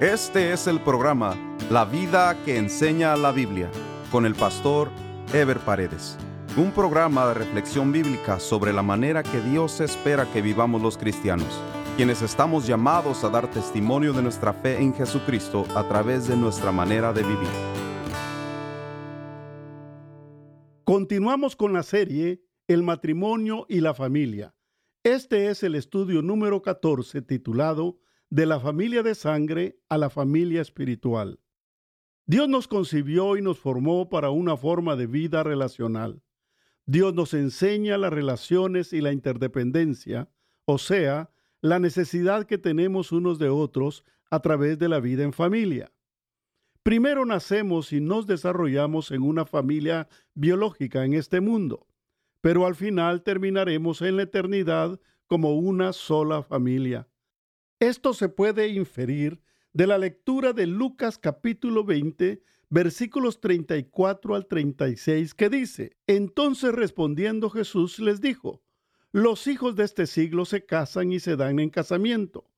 Este es el programa La vida que enseña la Biblia con el pastor Ever Paredes. Un programa de reflexión bíblica sobre la manera que Dios espera que vivamos los cristianos, quienes estamos llamados a dar testimonio de nuestra fe en Jesucristo a través de nuestra manera de vivir. Continuamos con la serie El matrimonio y la familia. Este es el estudio número 14 titulado de la familia de sangre a la familia espiritual. Dios nos concibió y nos formó para una forma de vida relacional. Dios nos enseña las relaciones y la interdependencia, o sea, la necesidad que tenemos unos de otros a través de la vida en familia. Primero nacemos y nos desarrollamos en una familia biológica en este mundo, pero al final terminaremos en la eternidad como una sola familia. Esto se puede inferir de la lectura de Lucas capítulo 20, versículos 34 al 36, que dice, Entonces respondiendo Jesús les dijo, Los hijos de este siglo se casan y se dan en casamiento,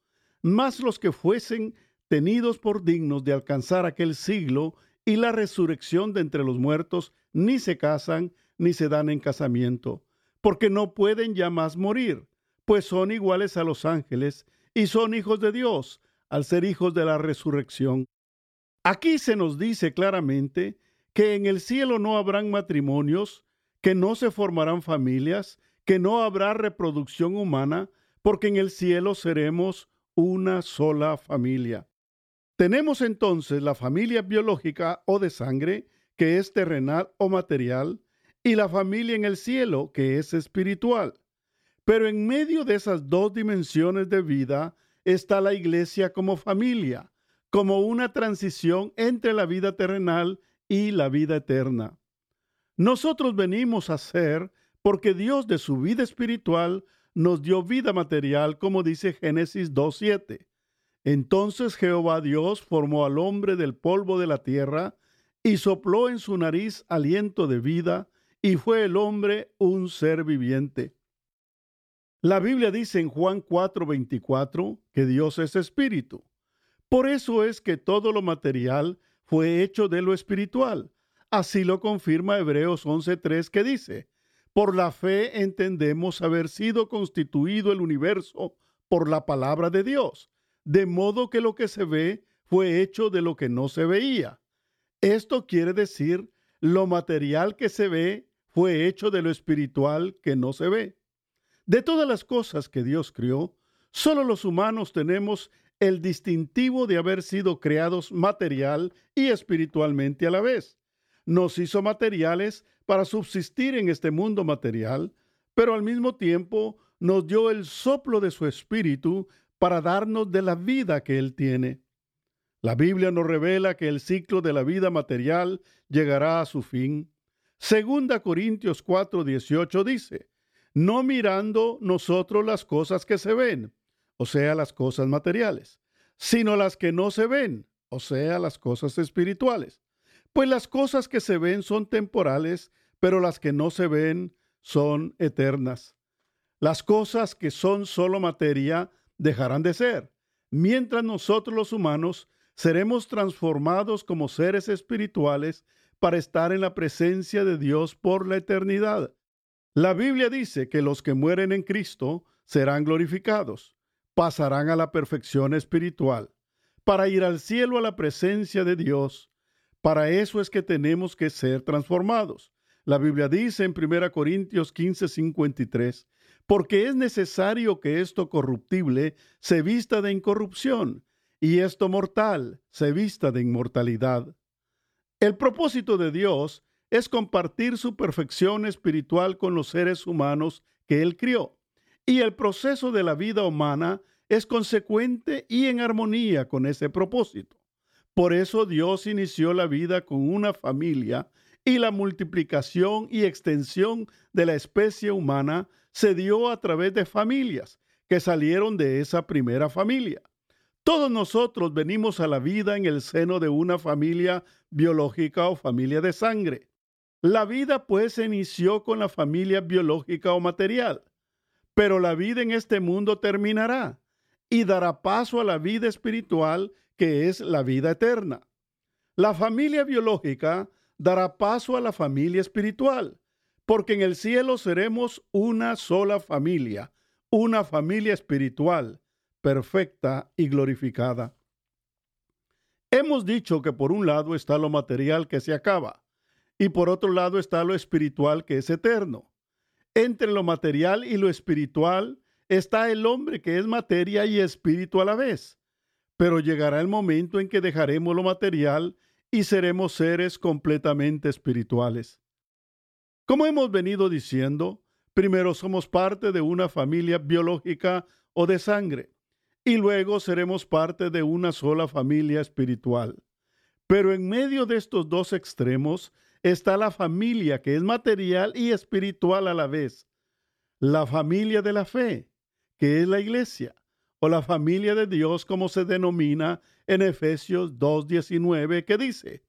mas los que fuesen tenidos por dignos de alcanzar aquel siglo y la resurrección de entre los muertos, ni se casan ni se dan en casamiento, porque no pueden ya más morir, pues son iguales a los ángeles y son hijos de Dios al ser hijos de la resurrección. Aquí se nos dice claramente que en el cielo no habrán matrimonios, que no se formarán familias, que no habrá reproducción humana, porque en el cielo seremos una sola familia. Tenemos entonces la familia biológica o de sangre, que es terrenal o material, y la familia en el cielo, que es espiritual. Pero en medio de esas dos dimensiones de vida está la iglesia como familia, como una transición entre la vida terrenal y la vida eterna. Nosotros venimos a ser porque Dios de su vida espiritual nos dio vida material, como dice Génesis 2.7. Entonces Jehová Dios formó al hombre del polvo de la tierra y sopló en su nariz aliento de vida, y fue el hombre un ser viviente. La Biblia dice en Juan 4:24 que Dios es espíritu. Por eso es que todo lo material fue hecho de lo espiritual. Así lo confirma Hebreos 11:3 que dice, por la fe entendemos haber sido constituido el universo por la palabra de Dios, de modo que lo que se ve fue hecho de lo que no se veía. Esto quiere decir, lo material que se ve fue hecho de lo espiritual que no se ve. De todas las cosas que Dios crió, solo los humanos tenemos el distintivo de haber sido creados material y espiritualmente a la vez. Nos hizo materiales para subsistir en este mundo material, pero al mismo tiempo nos dio el soplo de su espíritu para darnos de la vida que Él tiene. La Biblia nos revela que el ciclo de la vida material llegará a su fin. Segunda Corintios 4:18 dice, no mirando nosotros las cosas que se ven, o sea, las cosas materiales, sino las que no se ven, o sea, las cosas espirituales. Pues las cosas que se ven son temporales, pero las que no se ven son eternas. Las cosas que son solo materia dejarán de ser, mientras nosotros los humanos seremos transformados como seres espirituales para estar en la presencia de Dios por la eternidad. La Biblia dice que los que mueren en Cristo serán glorificados, pasarán a la perfección espiritual, para ir al cielo a la presencia de Dios. Para eso es que tenemos que ser transformados. La Biblia dice en 1 Corintios 15:53, porque es necesario que esto corruptible se vista de incorrupción y esto mortal se vista de inmortalidad. El propósito de Dios es compartir su perfección espiritual con los seres humanos que Él crió. Y el proceso de la vida humana es consecuente y en armonía con ese propósito. Por eso Dios inició la vida con una familia y la multiplicación y extensión de la especie humana se dio a través de familias que salieron de esa primera familia. Todos nosotros venimos a la vida en el seno de una familia biológica o familia de sangre. La vida pues se inició con la familia biológica o material, pero la vida en este mundo terminará y dará paso a la vida espiritual que es la vida eterna. La familia biológica dará paso a la familia espiritual, porque en el cielo seremos una sola familia, una familia espiritual, perfecta y glorificada. Hemos dicho que por un lado está lo material que se acaba y por otro lado está lo espiritual que es eterno. Entre lo material y lo espiritual está el hombre que es materia y espíritu a la vez. Pero llegará el momento en que dejaremos lo material y seremos seres completamente espirituales. Como hemos venido diciendo, primero somos parte de una familia biológica o de sangre, y luego seremos parte de una sola familia espiritual. Pero en medio de estos dos extremos está la familia que es material y espiritual a la vez. La familia de la fe, que es la iglesia, o la familia de Dios como se denomina en Efesios 2.19, que dice,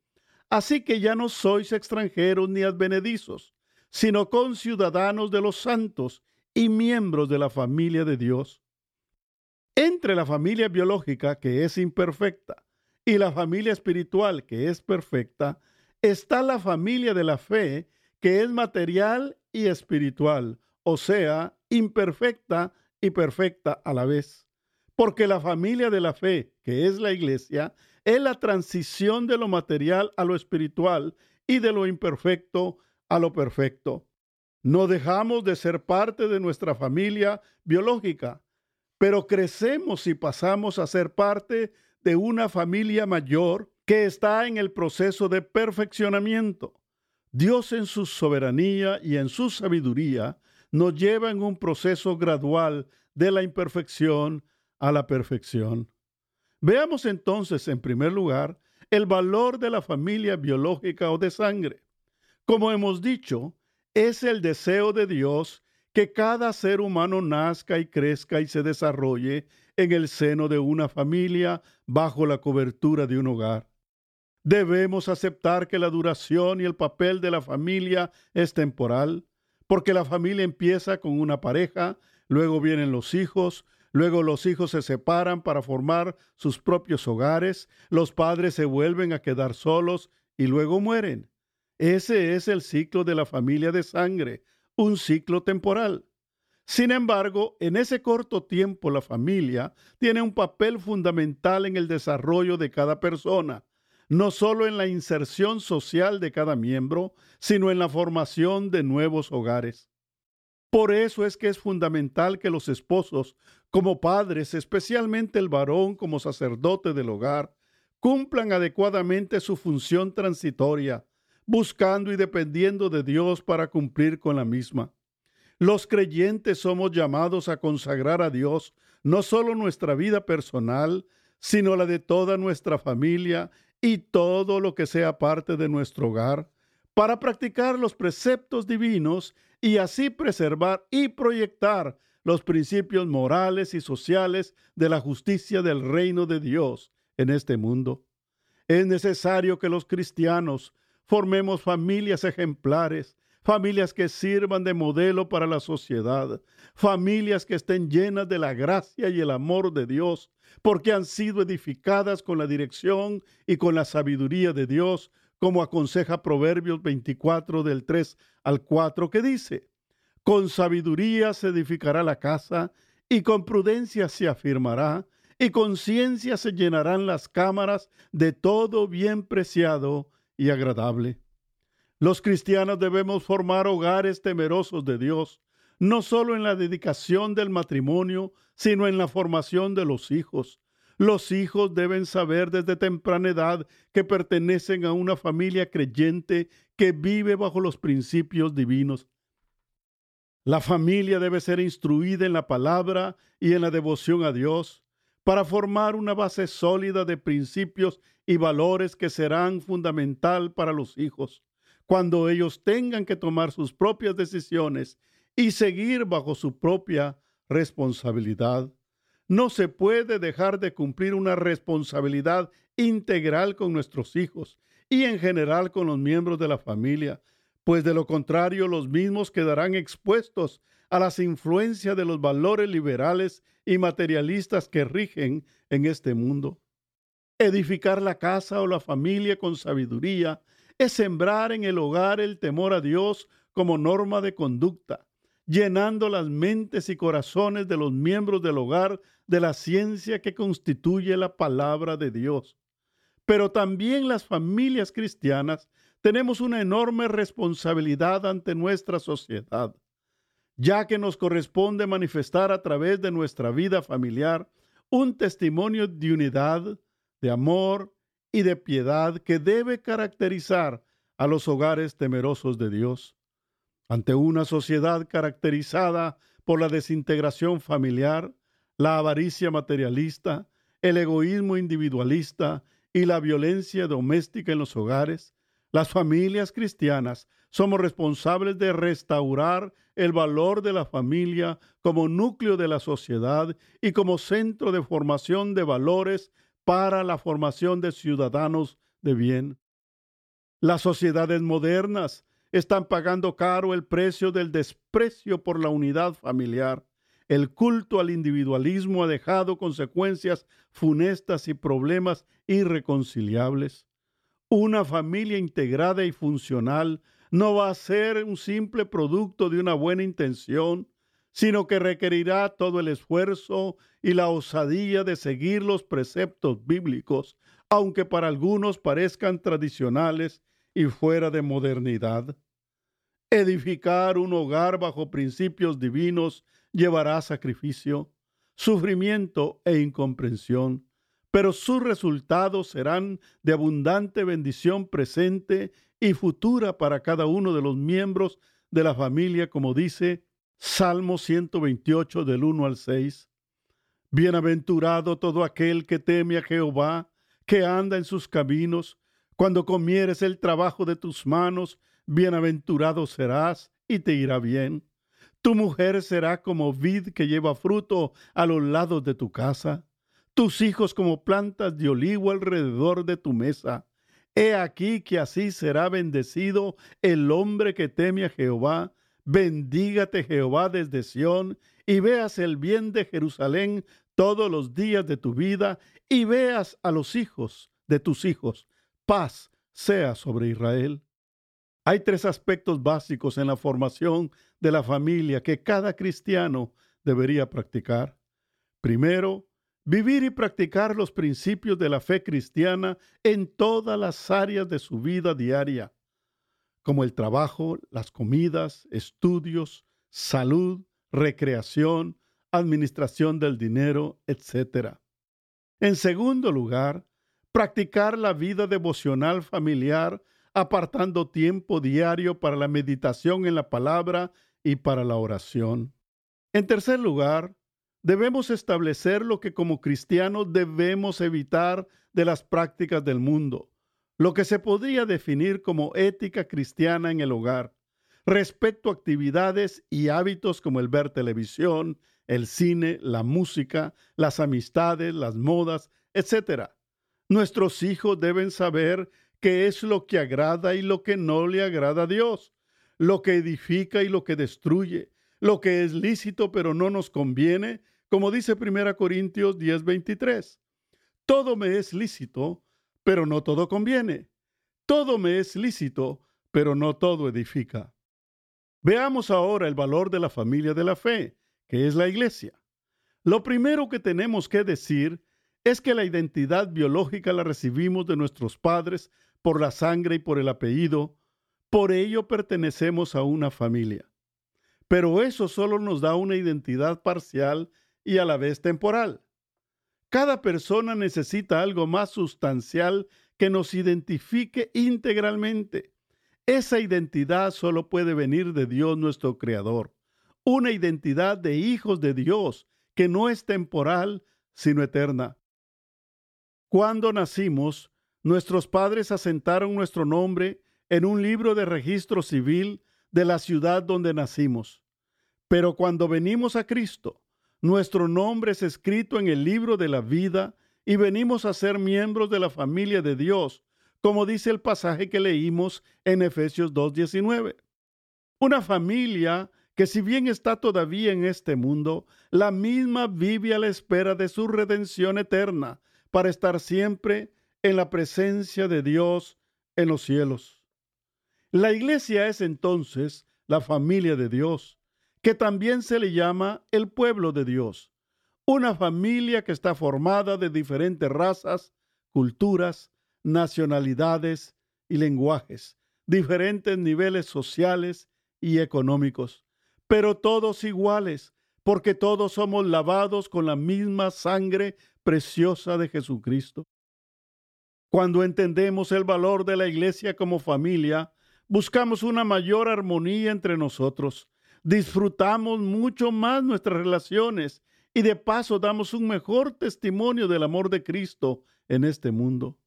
Así que ya no sois extranjeros ni advenedizos, sino conciudadanos de los santos y miembros de la familia de Dios. Entre la familia biológica, que es imperfecta, y la familia espiritual, que es perfecta, está la familia de la fe, que es material y espiritual, o sea, imperfecta y perfecta a la vez. Porque la familia de la fe, que es la iglesia, es la transición de lo material a lo espiritual y de lo imperfecto a lo perfecto. No dejamos de ser parte de nuestra familia biológica, pero crecemos y pasamos a ser parte de una familia mayor que está en el proceso de perfeccionamiento. Dios en su soberanía y en su sabiduría nos lleva en un proceso gradual de la imperfección a la perfección. Veamos entonces, en primer lugar, el valor de la familia biológica o de sangre. Como hemos dicho, es el deseo de Dios que cada ser humano nazca y crezca y se desarrolle en el seno de una familia bajo la cobertura de un hogar. Debemos aceptar que la duración y el papel de la familia es temporal, porque la familia empieza con una pareja, luego vienen los hijos, luego los hijos se separan para formar sus propios hogares, los padres se vuelven a quedar solos y luego mueren. Ese es el ciclo de la familia de sangre, un ciclo temporal. Sin embargo, en ese corto tiempo la familia tiene un papel fundamental en el desarrollo de cada persona, no solo en la inserción social de cada miembro, sino en la formación de nuevos hogares. Por eso es que es fundamental que los esposos, como padres, especialmente el varón como sacerdote del hogar, cumplan adecuadamente su función transitoria, buscando y dependiendo de Dios para cumplir con la misma. Los creyentes somos llamados a consagrar a Dios no solo nuestra vida personal, sino la de toda nuestra familia y todo lo que sea parte de nuestro hogar, para practicar los preceptos divinos y así preservar y proyectar los principios morales y sociales de la justicia del reino de Dios en este mundo. Es necesario que los cristianos formemos familias ejemplares, familias que sirvan de modelo para la sociedad, familias que estén llenas de la gracia y el amor de Dios, porque han sido edificadas con la dirección y con la sabiduría de Dios, como aconseja Proverbios 24 del 3 al 4, que dice, con sabiduría se edificará la casa y con prudencia se afirmará y con ciencia se llenarán las cámaras de todo bien preciado y agradable. Los cristianos debemos formar hogares temerosos de Dios, no solo en la dedicación del matrimonio, sino en la formación de los hijos. Los hijos deben saber desde temprana edad que pertenecen a una familia creyente que vive bajo los principios divinos. La familia debe ser instruida en la palabra y en la devoción a Dios para formar una base sólida de principios y valores que serán fundamental para los hijos cuando ellos tengan que tomar sus propias decisiones y seguir bajo su propia responsabilidad. No se puede dejar de cumplir una responsabilidad integral con nuestros hijos y en general con los miembros de la familia, pues de lo contrario los mismos quedarán expuestos a las influencias de los valores liberales y materialistas que rigen en este mundo. Edificar la casa o la familia con sabiduría es sembrar en el hogar el temor a Dios como norma de conducta, llenando las mentes y corazones de los miembros del hogar de la ciencia que constituye la palabra de Dios. Pero también las familias cristianas tenemos una enorme responsabilidad ante nuestra sociedad, ya que nos corresponde manifestar a través de nuestra vida familiar un testimonio de unidad, de amor y de piedad que debe caracterizar a los hogares temerosos de Dios. Ante una sociedad caracterizada por la desintegración familiar, la avaricia materialista, el egoísmo individualista y la violencia doméstica en los hogares, las familias cristianas somos responsables de restaurar el valor de la familia como núcleo de la sociedad y como centro de formación de valores para la formación de ciudadanos de bien. Las sociedades modernas están pagando caro el precio del desprecio por la unidad familiar. El culto al individualismo ha dejado consecuencias funestas y problemas irreconciliables. Una familia integrada y funcional no va a ser un simple producto de una buena intención, sino que requerirá todo el esfuerzo y la osadía de seguir los preceptos bíblicos, aunque para algunos parezcan tradicionales y fuera de modernidad. Edificar un hogar bajo principios divinos llevará sacrificio, sufrimiento e incomprensión, pero sus resultados serán de abundante bendición presente y futura para cada uno de los miembros de la familia, como dice Salmo 128 del 1 al 6. Bienaventurado todo aquel que teme a Jehová, que anda en sus caminos. Cuando comieres el trabajo de tus manos, bienaventurado serás y te irá bien. Tu mujer será como vid que lleva fruto a los lados de tu casa, tus hijos como plantas de olivo alrededor de tu mesa. He aquí que así será bendecido el hombre que teme a Jehová. Bendígate Jehová desde Sión y veas el bien de Jerusalén todos los días de tu vida y veas a los hijos de tus hijos. Paz sea sobre Israel. Hay tres aspectos básicos en la formación de la familia que cada cristiano debería practicar. Primero, vivir y practicar los principios de la fe cristiana en todas las áreas de su vida diaria, como el trabajo, las comidas, estudios, salud, recreación, administración del dinero, etc. En segundo lugar, practicar la vida devocional familiar apartando tiempo diario para la meditación en la palabra y para la oración. En tercer lugar, debemos establecer lo que como cristianos debemos evitar de las prácticas del mundo, lo que se podría definir como ética cristiana en el hogar, respecto a actividades y hábitos como el ver televisión, el cine, la música, las amistades, las modas, etc. Nuestros hijos deben saber qué es lo que agrada y lo que no le agrada a Dios, lo que edifica y lo que destruye, lo que es lícito pero no nos conviene, como dice 1 Corintios 10:23. Todo me es lícito, pero no todo conviene. Todo me es lícito, pero no todo edifica. Veamos ahora el valor de la familia de la fe, que es la iglesia. Lo primero que tenemos que decir es que la identidad biológica la recibimos de nuestros padres por la sangre y por el apellido, por ello pertenecemos a una familia. Pero eso solo nos da una identidad parcial y a la vez temporal. Cada persona necesita algo más sustancial que nos identifique integralmente. Esa identidad solo puede venir de Dios nuestro Creador, una identidad de hijos de Dios que no es temporal, sino eterna. Cuando nacimos, Nuestros padres asentaron nuestro nombre en un libro de registro civil de la ciudad donde nacimos. Pero cuando venimos a Cristo, nuestro nombre es escrito en el libro de la vida y venimos a ser miembros de la familia de Dios, como dice el pasaje que leímos en Efesios 2.19. Una familia que si bien está todavía en este mundo, la misma vive a la espera de su redención eterna, para estar siempre en la presencia de Dios en los cielos. La iglesia es entonces la familia de Dios, que también se le llama el pueblo de Dios, una familia que está formada de diferentes razas, culturas, nacionalidades y lenguajes, diferentes niveles sociales y económicos pero todos iguales, porque todos somos lavados con la misma sangre preciosa de Jesucristo. Cuando entendemos el valor de la iglesia como familia, buscamos una mayor armonía entre nosotros, disfrutamos mucho más nuestras relaciones y de paso damos un mejor testimonio del amor de Cristo en este mundo.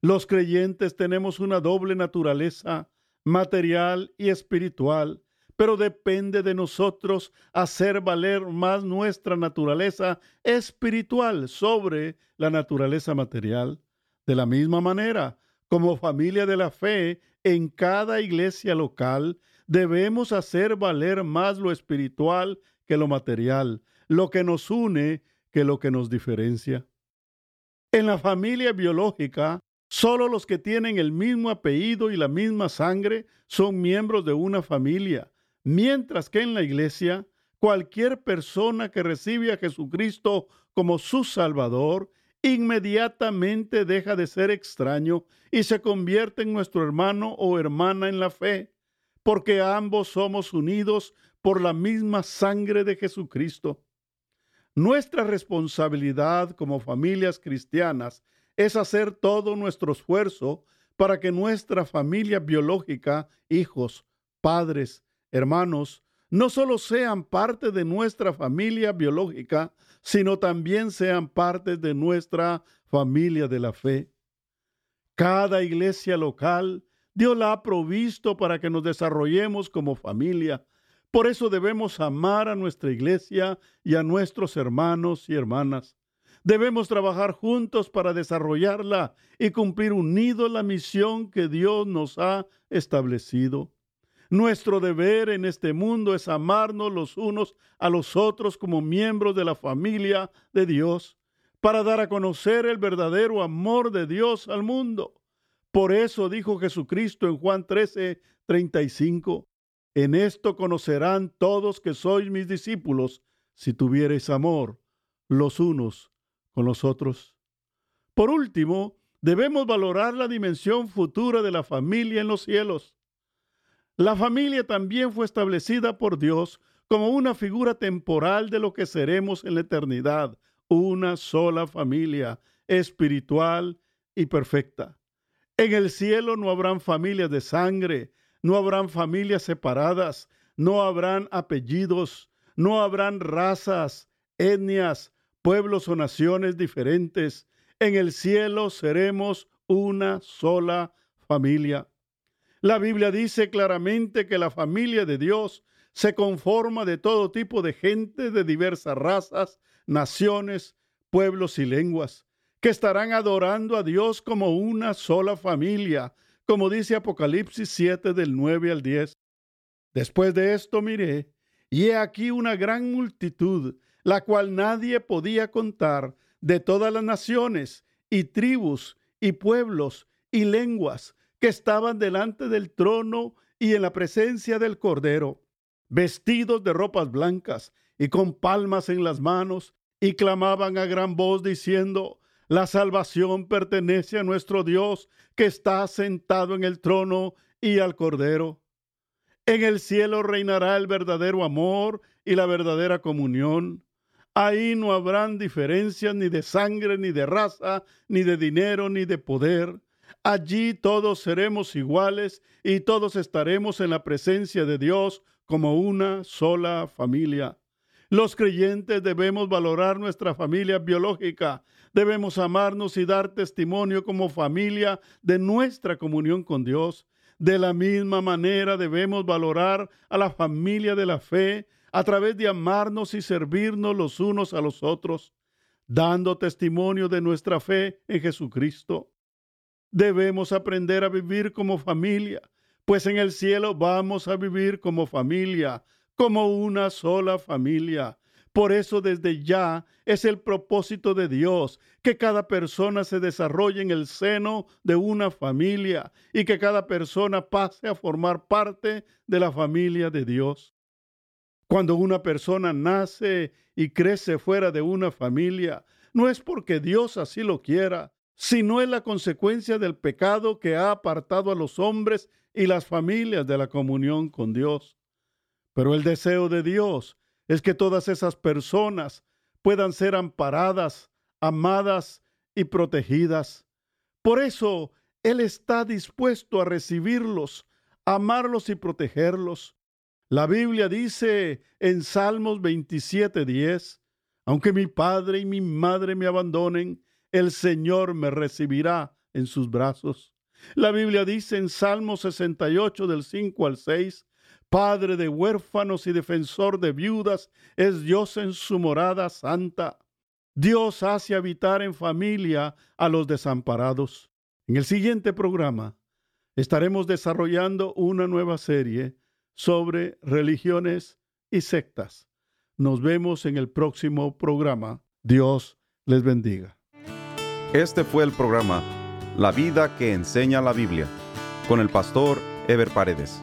Los creyentes tenemos una doble naturaleza, material y espiritual, pero depende de nosotros hacer valer más nuestra naturaleza espiritual sobre la naturaleza material. De la misma manera, como familia de la fe, en cada iglesia local debemos hacer valer más lo espiritual que lo material, lo que nos une que lo que nos diferencia. En la familia biológica, solo los que tienen el mismo apellido y la misma sangre son miembros de una familia, Mientras que en la iglesia, cualquier persona que recibe a Jesucristo como su Salvador, inmediatamente deja de ser extraño y se convierte en nuestro hermano o hermana en la fe, porque ambos somos unidos por la misma sangre de Jesucristo. Nuestra responsabilidad como familias cristianas es hacer todo nuestro esfuerzo para que nuestra familia biológica, hijos, padres, hermanos, no solo sean parte de nuestra familia biológica, sino también sean parte de nuestra familia de la fe. Cada iglesia local, Dios la ha provisto para que nos desarrollemos como familia. Por eso debemos amar a nuestra iglesia y a nuestros hermanos y hermanas. Debemos trabajar juntos para desarrollarla y cumplir unidos la misión que Dios nos ha establecido. Nuestro deber en este mundo es amarnos los unos a los otros como miembros de la familia de Dios, para dar a conocer el verdadero amor de Dios al mundo. Por eso dijo Jesucristo en Juan 13, 35, en esto conocerán todos que sois mis discípulos, si tuviereis amor los unos con los otros. Por último, debemos valorar la dimensión futura de la familia en los cielos. La familia también fue establecida por Dios como una figura temporal de lo que seremos en la eternidad, una sola familia espiritual y perfecta. En el cielo no habrán familias de sangre, no habrán familias separadas, no habrán apellidos, no habrán razas, etnias, pueblos o naciones diferentes. En el cielo seremos una sola familia. La Biblia dice claramente que la familia de Dios se conforma de todo tipo de gente de diversas razas, naciones, pueblos y lenguas, que estarán adorando a Dios como una sola familia, como dice Apocalipsis 7 del 9 al 10. Después de esto miré, y he aquí una gran multitud, la cual nadie podía contar, de todas las naciones y tribus y pueblos y lenguas, que estaban delante del trono y en la presencia del Cordero, vestidos de ropas blancas y con palmas en las manos, y clamaban a gran voz diciendo, la salvación pertenece a nuestro Dios que está sentado en el trono y al Cordero. En el cielo reinará el verdadero amor y la verdadera comunión. Ahí no habrán diferencias ni de sangre, ni de raza, ni de dinero, ni de poder Allí todos seremos iguales y todos estaremos en la presencia de Dios como una sola familia. Los creyentes debemos valorar nuestra familia biológica, debemos amarnos y dar testimonio como familia de nuestra comunión con Dios. De la misma manera debemos valorar a la familia de la fe a través de amarnos y servirnos los unos a los otros, dando testimonio de nuestra fe en Jesucristo. Debemos aprender a vivir como familia, pues en el cielo vamos a vivir como familia, como una sola familia. Por eso desde ya es el propósito de Dios que cada persona se desarrolle en el seno de una familia y que cada persona pase a formar parte de la familia de Dios. Cuando una persona nace y crece fuera de una familia, no es porque Dios así lo quiera, sino es la consecuencia del pecado que ha apartado a los hombres y las familias de la comunión con Dios. Pero el deseo de Dios es que todas esas personas puedan ser amparadas, amadas y protegidas. Por eso Él está dispuesto a recibirlos, amarlos y protegerlos. La Biblia dice en Salmos 27:10, aunque mi padre y mi madre me abandonen, el Señor me recibirá en sus brazos. La Biblia dice en Salmos 68 del 5 al 6, Padre de huérfanos y defensor de viudas, es Dios en su morada santa. Dios hace habitar en familia a los desamparados. En el siguiente programa estaremos desarrollando una nueva serie sobre religiones y sectas. Nos vemos en el próximo programa. Dios les bendiga. Este fue el programa La vida que enseña la Biblia con el pastor Ever Paredes.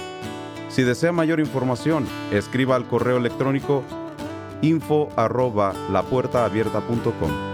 Si desea mayor información, escriba al correo electrónico info arroba lapuertaabierta.com.